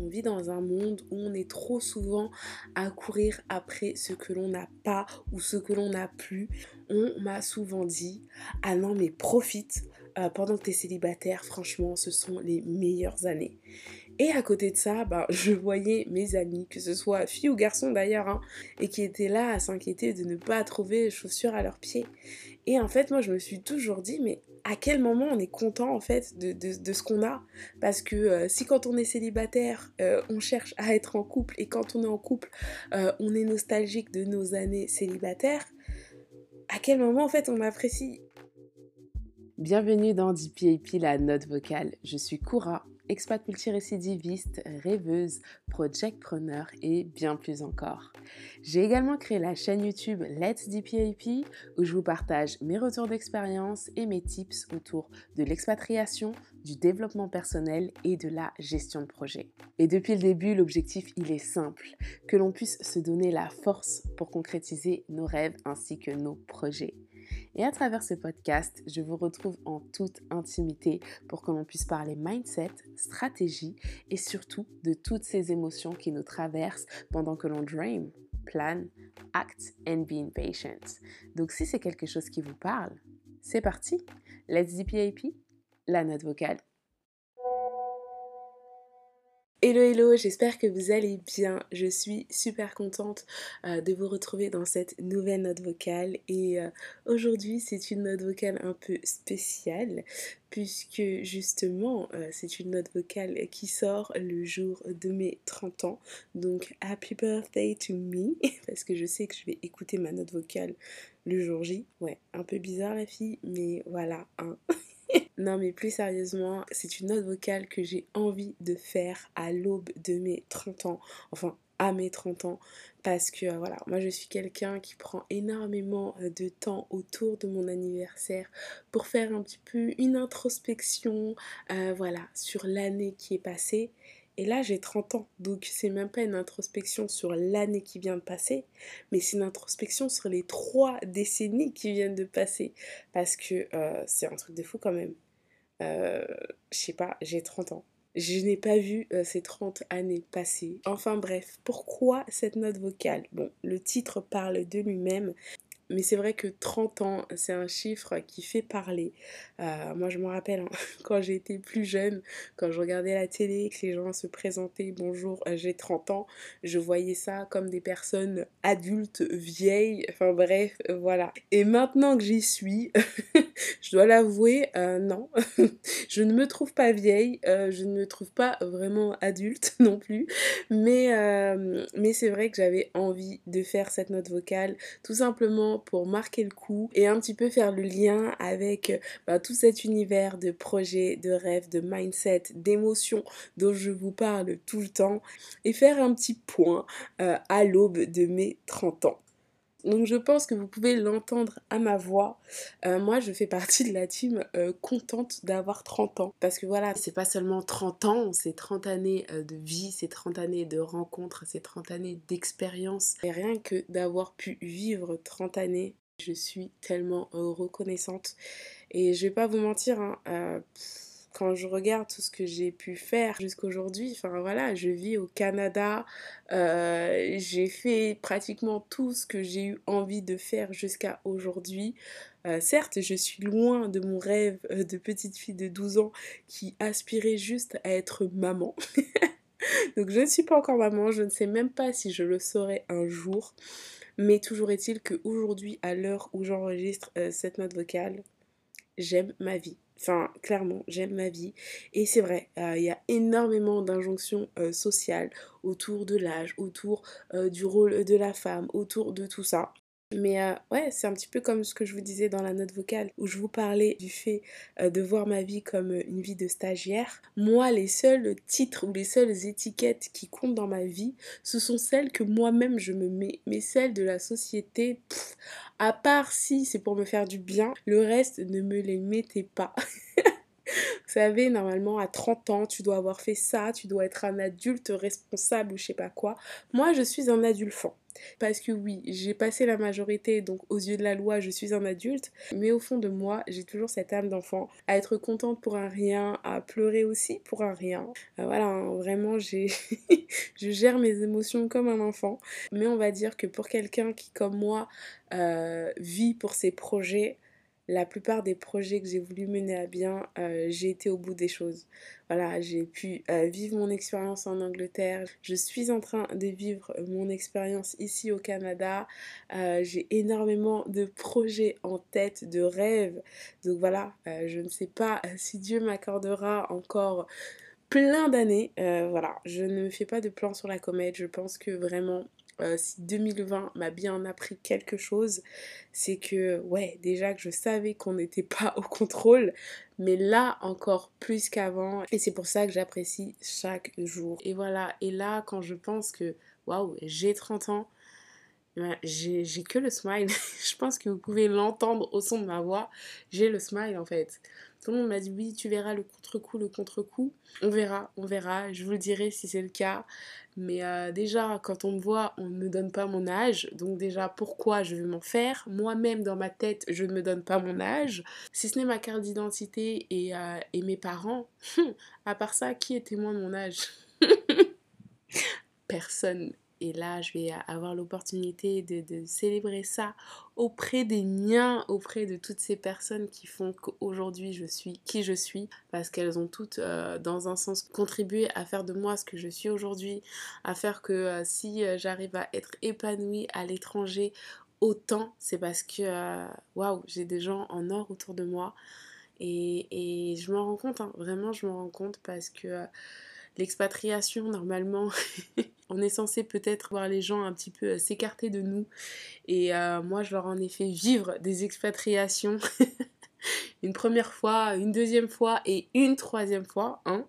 On vit dans un monde où on est trop souvent à courir après ce que l'on n'a pas ou ce que l'on n'a plus. On m'a souvent dit Ah non, mais profite euh, pendant que tu es célibataire, franchement, ce sont les meilleures années. Et à côté de ça, bah, je voyais mes amis, que ce soit filles ou garçons d'ailleurs, hein, et qui étaient là à s'inquiéter de ne pas trouver chaussures à leurs pieds. Et en fait, moi, je me suis toujours dit, mais à quel moment on est content en fait de, ce qu'on a Parce que euh, si quand on est célibataire, euh, on cherche à être en couple, et quand on est en couple, euh, on est nostalgique de nos années célibataires, à quel moment en fait on apprécie? Bienvenue dans DPAP, la note vocale. Je suis Koura, expat multirécidiviste, rêveuse, projectpreneur et bien plus encore. J'ai également créé la chaîne YouTube Let's DPAP où je vous partage mes retours d'expérience et mes tips autour de l'expatriation, du développement personnel et de la gestion de projet. Et depuis le début, l'objectif il est simple, que l'on puisse se donner la force pour concrétiser nos rêves ainsi que nos projets. Et à travers ce podcast, je vous retrouve en toute intimité pour que l'on puisse parler mindset, stratégie et surtout de toutes ces émotions qui nous traversent pendant que l'on dream, plan, act and be impatient. Donc si c'est quelque chose qui vous parle, c'est parti. Let's DPAP, la note vocale. Hello hello, j'espère que vous allez bien. Je suis super contente euh, de vous retrouver dans cette nouvelle note vocale et euh, aujourd'hui c'est une note vocale un peu spéciale puisque justement euh, c'est une note vocale qui sort le jour de mes 30 ans. Donc happy birthday to me parce que je sais que je vais écouter ma note vocale le jour J. Ouais, un peu bizarre la fille mais voilà. Hein. non mais plus sérieusement, c'est une note vocale que j'ai envie de faire à l'aube de mes 30 ans. Enfin, à mes 30 ans parce que euh, voilà, moi je suis quelqu'un qui prend énormément euh, de temps autour de mon anniversaire pour faire un petit peu une introspection euh, voilà, sur l'année qui est passée et là, j'ai 30 ans, donc c'est même pas une introspection sur l'année qui vient de passer, mais c'est une introspection sur les trois décennies qui viennent de passer. Parce que c'est un truc de fou quand même. Euh, je sais pas, j'ai 30 ans. Je n'ai pas vu euh, ces 30 années passer. Enfin bref, pourquoi cette note vocale? Bon, le titre parle de lui-même. Mais c'est vrai que 30 ans, c'est un chiffre qui fait parler. Euh, moi, je me rappelle hein, quand j'étais plus jeune, quand je regardais la télé, que les gens se présentaient Bonjour, j'ai 30 ans, je voyais ça comme des personnes adultes, vieilles, enfin bref, voilà. Et maintenant que j'y suis, je dois l'avouer, non, je ne me trouve pas vieille, je ne me trouve pas vraiment adulte non plus. Mais, mais c'est vrai que j'avais envie de faire cette note vocale tout simplement pour marquer le coup et un petit peu faire le lien avec bah, tout cet univers de projets, de rêves, de mindset, d'émotions dont je vous parle tout le temps et faire un petit point euh, à l'aube de mes 30 ans. Donc je pense que vous pouvez l'entendre à ma voix. Euh, moi je fais partie de la team euh, contente d'avoir 30 ans. Parce que voilà, c'est pas seulement 30 ans, c'est 30 années de vie, c'est 30 années de rencontres, c'est 30 années d'expérience. Et rien que d'avoir pu vivre 30 années, je suis tellement reconnaissante. Et je vais pas vous mentir, hein, quand je regarde tout ce que j'ai pu faire jusqu'aujourd'hui, enfin voilà, je vis au Canada, euh, j'ai fait pratiquement tout ce que j'ai eu envie de faire jusqu'à aujourd'hui. Euh, certes, je suis loin de mon rêve euh, de petite fille de 12 ans qui aspirait juste à être maman. Donc je ne suis pas encore maman, je ne sais même pas si je le saurai un jour. Mais toujours est-il qu'aujourd'hui, à l'heure où j'enregistre cette note vocale, j'aime ma vie. Enfin, clairement, j'aime ma vie. Et c'est vrai, euh, il y a énormément d'injonctions euh, sociales autour de l'âge, autour euh, du rôle de la femme, autour de tout ça. Mais euh, ouais, c'est un petit peu comme ce que je vous disais dans la note vocale où je vous parlais du fait euh, de voir ma vie comme euh, une vie de stagiaire. Moi, les seuls titres ou les seules étiquettes qui comptent dans ma vie, ce sont celles que moi-même je me mets. Mais celles de la société, à part si c'est pour me faire du bien, le reste ne me les mettez pas. Vous savez, normalement, à 30 ans, tu dois avoir fait ça, tu dois être un adulte responsable ou je sais pas quoi. Moi, je suis un adulfant. Parce que oui, j'ai passé la majorité, donc aux yeux de la loi, je suis un adulte, mais au fond de moi, j'ai toujours cette âme d'enfant, à être contente pour un rien, à pleurer aussi pour un rien. Euh, voilà, hein, vraiment, j'ai je gère mes émotions comme un enfant. Mais on va dire que pour quelqu'un qui, comme moi, euh, vit pour ses projets, la plupart des projets que j'ai voulu mener à bien, euh, j'ai été au bout des choses. Voilà, j'ai pu euh, vivre mon expérience en Angleterre. Je suis en train de vivre mon expérience ici au Canada. Euh, j'ai énormément de projets en tête, de rêves. Donc voilà, je ne sais pas si Dieu m'accordera encore plein d'années. voilà, je ne me fais pas de plan sur la comète. Je pense que vraiment euh, si 2020 m'a bien appris quelque chose, c'est que, ouais, déjà que je savais qu'on n'était pas au contrôle, mais là encore plus qu'avant. Et c'est pour ça que j'apprécie chaque jour. Et voilà, et là, quand je pense que, waouh, j'ai 30 ans, j'ai que le smile. je pense que vous pouvez l'entendre au son de ma voix. J'ai le smile en fait. Tout le monde m'a dit oui, tu verras le contre-coup, le contre-coup. On verra, on verra. Je vous le dirai si c'est le cas. Mais euh, déjà, quand on me voit, on ne me donne pas mon âge. Donc déjà, pourquoi je vais m'en faire? Moi-même, dans ma tête, je ne me donne pas mon âge. Si ce n'est ma carte d'identité et, euh, et, mes parents, à part ça, qui est témoin de mon âge? Personne. Et là, je vais avoir l'opportunité de, célébrer ça auprès des miens, auprès de toutes ces personnes qui font qu'aujourd'hui je suis qui je suis, parce qu'elles ont toutes, euh, dans un sens, contribué à faire de moi ce que je suis aujourd'hui, à faire que euh, si euh, j'arrive à être épanouie à l'étranger autant, c'est parce que, waouh, j'ai des gens en or autour de moi. Et, je m'en rends compte, hein, vraiment, je m'en rends compte parce que l'expatriation, normalement, on est censé peut-être voir les gens un petit peu euh, s'écarter de nous. Et euh, moi, je leur en ai fait vivre des expatriations une première fois, une deuxième fois et une troisième fois. Hein.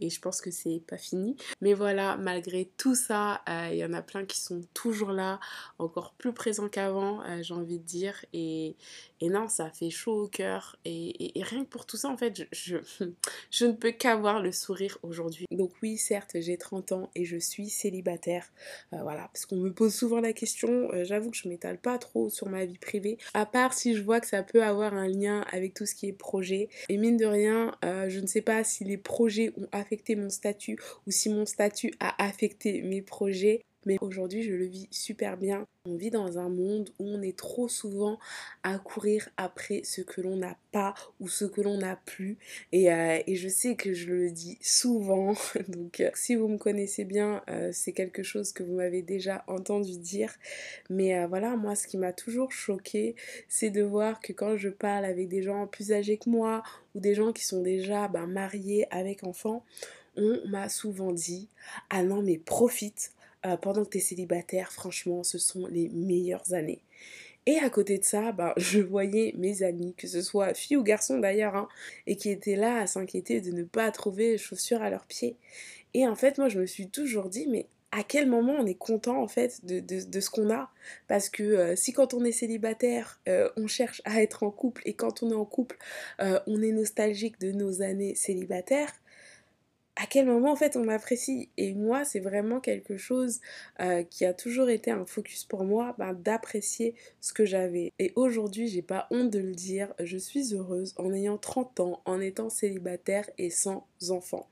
Et je pense que c'est pas fini. Mais voilà, malgré tout ça, euh, il y en a plein qui sont toujours là, encore plus présents qu'avant, euh, j'ai envie de dire. Et, et, non, ça fait chaud au cœur. Et, et, rien que pour tout ça, en fait, je, je, ne peux qu'avoir le sourire aujourd'hui. Donc oui, certes, j'ai 30 ans et je suis célibataire. Euh, voilà, parce qu'on me pose souvent la question. J'avoue que je m'étale pas trop sur ma vie privée. À part si je vois que ça peut avoir un lien avec tout qui est projet. Et mine de rien, euh, je ne sais pas si les projets ont affecté mon statut ou si mon statut a affecté mes projets. Mais aujourd'hui, je le vis super bien. On vit dans un monde où on est trop souvent à courir après ce que l'on n'a pas ou ce que l'on n'a plus. Et, euh, et, je sais que je le dis souvent. Donc euh, si vous me connaissez bien, euh, c'est quelque chose que vous m'avez déjà entendu dire. Mais voilà, moi, ce qui m'a toujours choqué, c'est de voir que quand je parle avec des gens plus âgés que moi ou des gens qui sont déjà ben, mariés avec enfants, on m'a souvent dit Ah non, mais profite euh, pendant que tu es célibataire, franchement, ce sont les meilleures années. Et à côté de ça, bah, je voyais mes amis, que ce soit filles ou garçons d'ailleurs, hein, et qui étaient là à s'inquiéter de ne pas trouver chaussures à leurs pieds. Et en fait, moi, je me suis toujours dit, mais à quel moment on est content en fait de, de, ce qu'on a? Parce que euh, si quand on est célibataire, euh, on cherche à être en couple, et quand on est en couple, on est nostalgique de nos années célibataires, à quel moment en fait on m'apprécie. Et moi c'est vraiment quelque chose euh, qui a toujours été un focus pour moi ben, d'apprécier ce que j'avais. Et aujourd'hui j'ai pas honte de le dire je suis heureuse en ayant 30 ans en étant célibataire et sans enfants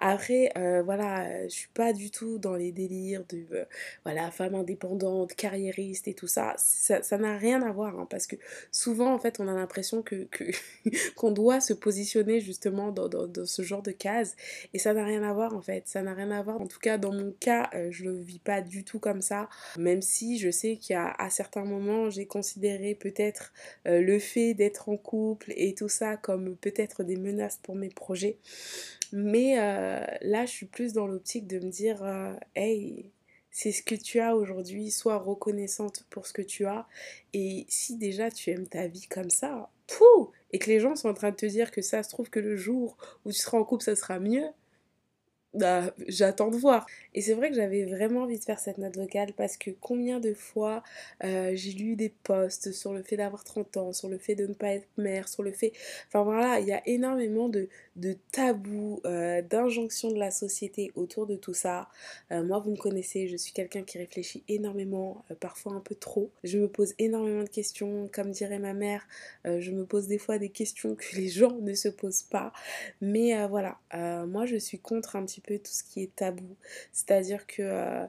après euh, voilà je suis pas du tout dans les délires de euh, voilà femme indépendante carriériste et tout ça. Ça n'a rien à voir hein, parce que souvent en fait on a l'impression que qu'on doit se positionner justement dans, dans, dans ce genre de case et ça n'a rien à voir en fait, ça n'a rien à voir. En tout cas, dans mon cas, euh, je le vis pas du tout comme ça. Même si je sais qu'il y a à certains moments, j'ai considéré peut-être euh, le fait d'être en couple et tout ça comme peut-être des menaces pour mes projets. Mais euh, là, je suis plus dans l'optique de me dire, hey, c'est ce que tu as aujourd'hui, sois reconnaissante pour ce que tu as. Et si déjà tu aimes ta vie comme ça, pouh, et que les gens sont en train de te dire que ça se trouve que le jour où tu seras en couple, ça sera mieux, bah, j'attends de voir. Et c'est vrai que j'avais vraiment envie de faire cette note vocale parce que combien de fois euh, j'ai lu des posts sur le fait d'avoir 30 ans, sur le fait de ne pas être mère, sur le fait... Enfin voilà, il y a énormément de, tabous, euh, d'injonctions de la société autour de tout ça. Euh, moi, vous me connaissez, je suis quelqu'un qui réfléchit énormément, parfois un peu trop. Je me pose énormément de questions, comme dirait ma mère, je me pose des fois des questions que les gens ne se posent pas. Mais voilà, moi je suis contre un petit peu tout ce qui est tabou. C'est-à-dire que euh,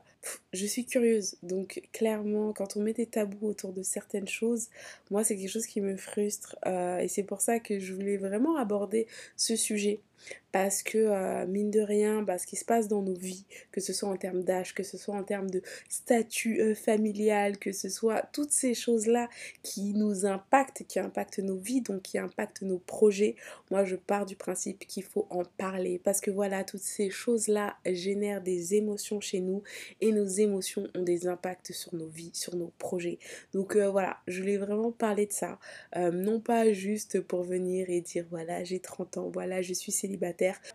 je suis curieuse. Donc clairement, quand on met des tabous autour de certaines choses, moi c'est quelque chose qui me frustre. Euh, et c'est pour ça que je voulais vraiment aborder ce sujet parce que euh, mine de rien, bah, ce qui se passe dans nos vies, que ce soit en termes d'âge, que ce soit en termes de statut euh, familial, que ce soit toutes ces choses-là qui nous impactent, qui impactent nos vies, donc qui impactent nos projets, moi je pars du principe qu'il faut en parler parce que voilà, toutes ces choses-là génèrent des émotions chez nous et nos émotions ont des impacts sur nos vies, sur nos projets. Donc euh, voilà, je voulais vraiment parler de ça, non pas juste pour venir et dire voilà, j'ai 30 ans, voilà, je suis célibataire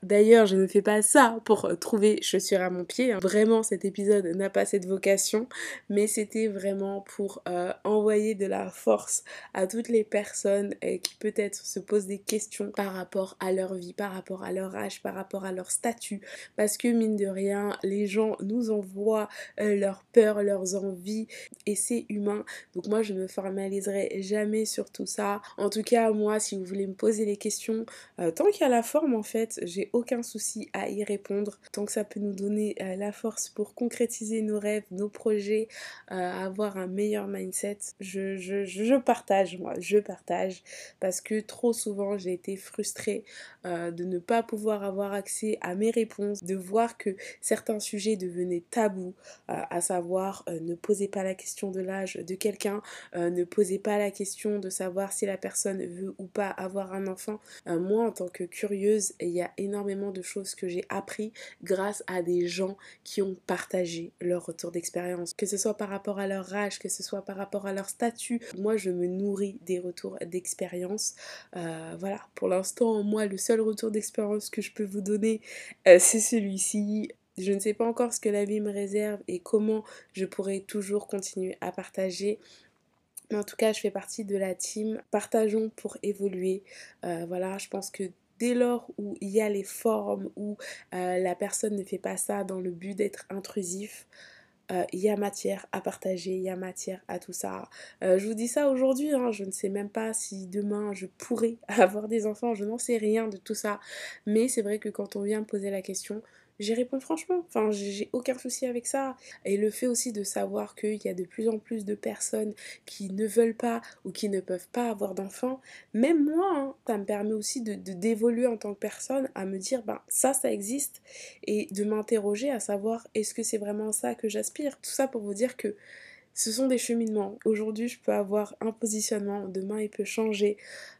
D'ailleurs, je ne fais pas ça pour trouver chaussures à mon pied. Hein. Vraiment, cet épisode n'a pas cette vocation, mais c'était vraiment pour euh, envoyer de la force à toutes les personnes euh, qui peut-être se posent des questions par rapport à leur vie, par rapport à leur âge, par rapport à leur statut. Parce que mine de rien, les gens nous envoient euh, leurs peurs, leurs envies, et c'est humain. Donc moi, je ne me formaliserai jamais sur tout ça. En tout cas, moi, si vous voulez me poser les questions, tant qu'il y a la forme, en fait, j'ai aucun souci à y répondre tant que ça peut nous donner euh, la force pour concrétiser nos rêves, nos projets, euh, avoir un meilleur mindset. Je, je, je, partage, moi, je partage parce que trop souvent j'ai été frustrée euh, de ne pas pouvoir avoir accès à mes réponses, de voir que certains sujets devenaient tabous, à savoir ne posez pas la question de l'âge de quelqu'un, ne posez pas la question de savoir si la personne veut ou pas avoir un enfant. moi, en tant que curieuse, il y a énormément de choses que j'ai appris grâce à des gens qui ont partagé leur retour d'expérience, que ce soit par rapport à leur âge, que ce soit par rapport à leur statut. Moi, je me nourris des retours d'expérience. Euh, voilà, pour l'instant, moi, le seul retour d'expérience que je peux vous donner, euh, c'est celui-ci. Je ne sais pas encore ce que la vie me réserve et comment je pourrai toujours continuer à partager. Mais en tout cas, je fais partie de la team Partageons pour évoluer. Euh, voilà, je pense que dès lors où il y a les formes, où euh, la personne ne fait pas ça dans le but d'être intrusif, euh, il y a matière à partager, il y a matière à tout ça. Euh, je vous dis ça aujourd'hui, hein, je ne sais même pas si demain je pourrais avoir des enfants, je n'en sais rien de tout ça. Mais c'est vrai que quand on vient me poser la question, j'y réponds franchement. Enfin, j'ai aucun souci avec ça. Et le fait aussi de savoir qu'il y a de plus en plus de personnes qui ne veulent pas ou qui ne peuvent pas avoir d'enfants, même moi, hein, ça me permet aussi de d'évoluer en tant que personne, à me dire, ben ça, ça existe, et de m'interroger à savoir est-ce que c'est vraiment ça que j'aspire? Tout ça pour vous dire que ce sont des cheminements. Aujourd'hui, je peux avoir un positionnement, demain, il peut changer.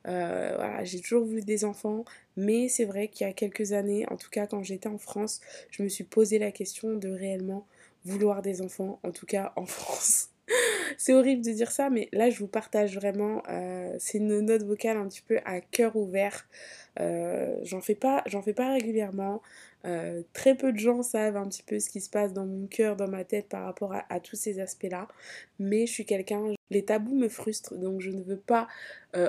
Euh, voilà, j'ai toujours voulu des enfants, mais c'est vrai qu'il y a quelques années, en tout cas quand j'étais en France, je me suis posé la question de réellement vouloir des enfants, en tout cas en France. c'est horrible de dire ça, mais là je vous partage vraiment. Euh, c'est une note vocale un petit peu à cœur ouvert. Euh, j'en fais pas, j'en fais pas régulièrement. Euh, très peu de gens savent un petit peu ce qui se passe dans mon cœur, dans ma tête par rapport à, tous ces aspects-là. Mais je suis quelqu'un, les tabous me frustrent, donc je ne veux pas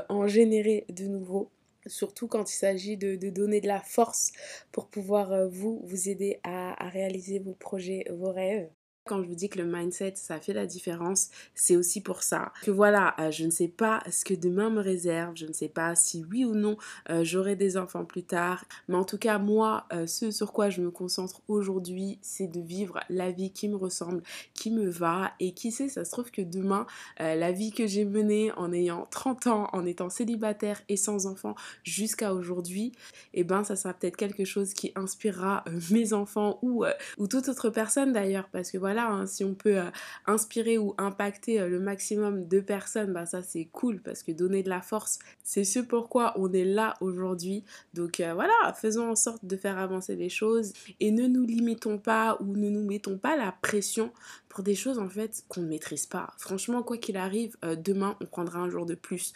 en générer de nouveau surtout quand il s'agit de, donner de la force pour pouvoir vous, vous aider à réaliser vos projets, vos rêves. Quand je vous dis que le mindset, ça fait la différence, c'est aussi pour ça. Que voilà, euh, je ne sais pas ce que demain me réserve, je ne sais pas si oui ou non euh, j'aurai des enfants plus tard. Mais en tout cas, moi, euh, ce sur quoi je me concentre aujourd'hui, c'est de vivre la vie qui me ressemble, qui me va. Et qui sait, ça se trouve que demain, la vie que j'ai menée en ayant 30 ans, en étant célibataire et sans enfants jusqu'à aujourd'hui, et eh ben ça sera peut-être quelque chose qui inspirera mes enfants ou, ou toute autre personne d'ailleurs. Parce que voilà, hein, si on peut inspirer ou impacter le maximum de personnes, bah ça c'est cool parce que donner de la force, c'est ce pourquoi on est là aujourd'hui. Donc voilà, faisons en sorte de faire avancer les choses et ne nous limitons pas ou ne nous mettons pas la pression pour des choses en fait qu'on ne maîtrise pas. Franchement, quoi qu'il arrive, demain on prendra un jour de plus.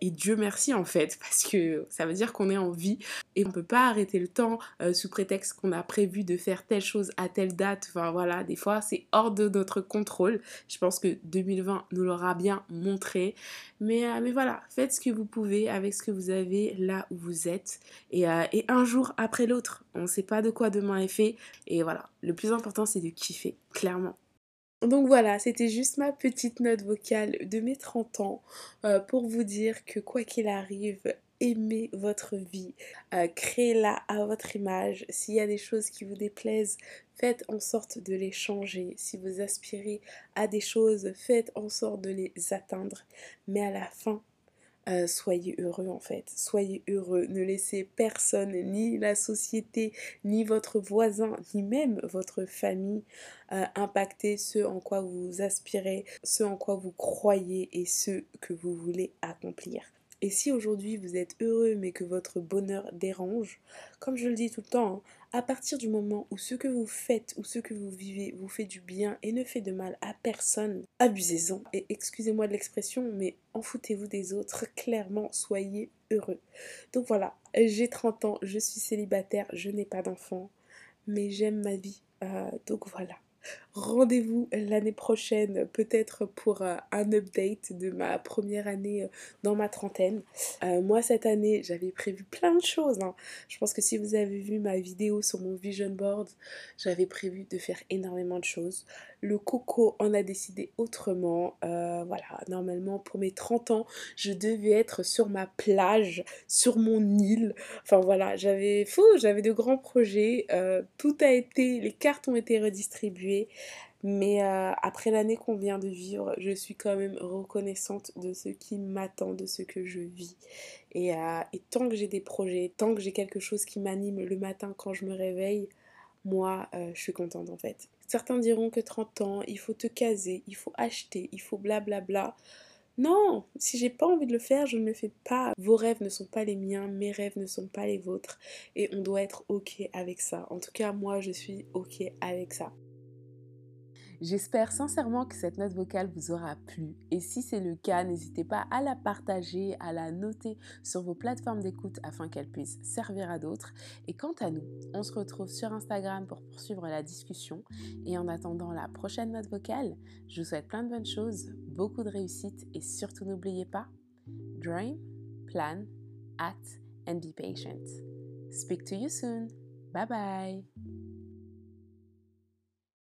et Dieu merci en fait, parce que ça veut dire qu'on est en vie et on peut pas arrêter le temps sous prétexte qu'on a prévu de faire telle chose à telle date. Enfin voilà, des fois c'est hors de notre contrôle. Je pense que 2020 nous l'aura bien montré. Mais, mais voilà, faites ce que vous pouvez avec ce que vous avez là où vous êtes. Et, et un jour après l'autre, on ne sait pas de quoi demain est fait. Et voilà, le plus important c'est de kiffer, clairement. Donc voilà, c'était juste ma petite note vocale de mes 30 ans euh, pour vous dire que quoi qu'il arrive, aimez votre vie, euh, créez-la à votre image. S'il y a des choses qui vous déplaisent, faites en sorte de les changer. Si vous aspirez à des choses, faites en sorte de les atteindre. Mais à la fin, euh, soyez heureux en fait, soyez heureux, ne laissez personne, ni la société, ni votre voisin, ni même votre famille euh, impacter ce en quoi vous aspirez, ce en quoi vous croyez et ce que vous voulez accomplir. Et si aujourd'hui vous êtes heureux mais que votre bonheur dérange, comme je le dis tout le temps, hein, à partir du moment où ce que vous faites ou ce que vous vivez vous fait du bien et ne fait de mal à personne, abusez-en. Et excusez-moi de l'expression, mais en foutez-vous des autres. Clairement, soyez heureux. Donc voilà, j'ai 30 ans, je suis célibataire, je n'ai pas d'enfant, mais j'aime ma vie. Euh, donc voilà. Rendez-vous l'année prochaine, peut-être pour euh, un update de ma première année euh, dans ma trentaine. Euh, moi, cette année, j'avais prévu plein de choses. Hein. Je pense que si vous avez vu ma vidéo sur mon vision board, j'avais prévu de faire énormément de choses. Le coco en a décidé autrement. voilà, normalement, pour mes 30 ans, je devais être sur ma plage, sur mon île. Enfin voilà, j'avais fou, j'avais de grands projets. tout a été, les cartes ont été redistribuées. Mais euh, après l'année qu'on vient de vivre, je suis quand même reconnaissante de ce qui m'attend, de ce que je vis. Et, euh, tant que j'ai des projets, tant que j'ai quelque chose qui m'anime le matin quand je me réveille, moi, euh, je suis contente en fait. Certains diront que 30 ans, il faut te caser, il faut acheter, il faut blablabla. Non, si j'ai pas envie de le faire, je ne le fais pas. Vos rêves ne sont pas les miens, mes rêves ne sont pas les vôtres. Et on doit être ok avec ça. En tout cas, moi, je suis ok avec ça. J'espère sincèrement que cette note vocale vous aura plu et si c'est le cas, n'hésitez pas à la partager, à la noter sur vos plateformes d'écoute afin qu'elle puisse servir à d'autres. Et quant à nous, on se retrouve sur Instagram pour poursuivre la discussion et en attendant la prochaine note vocale, je vous souhaite plein de bonnes choses, beaucoup de réussite et surtout n'oubliez pas, dream, plan, act and be patient. Speak to you soon. Bye bye.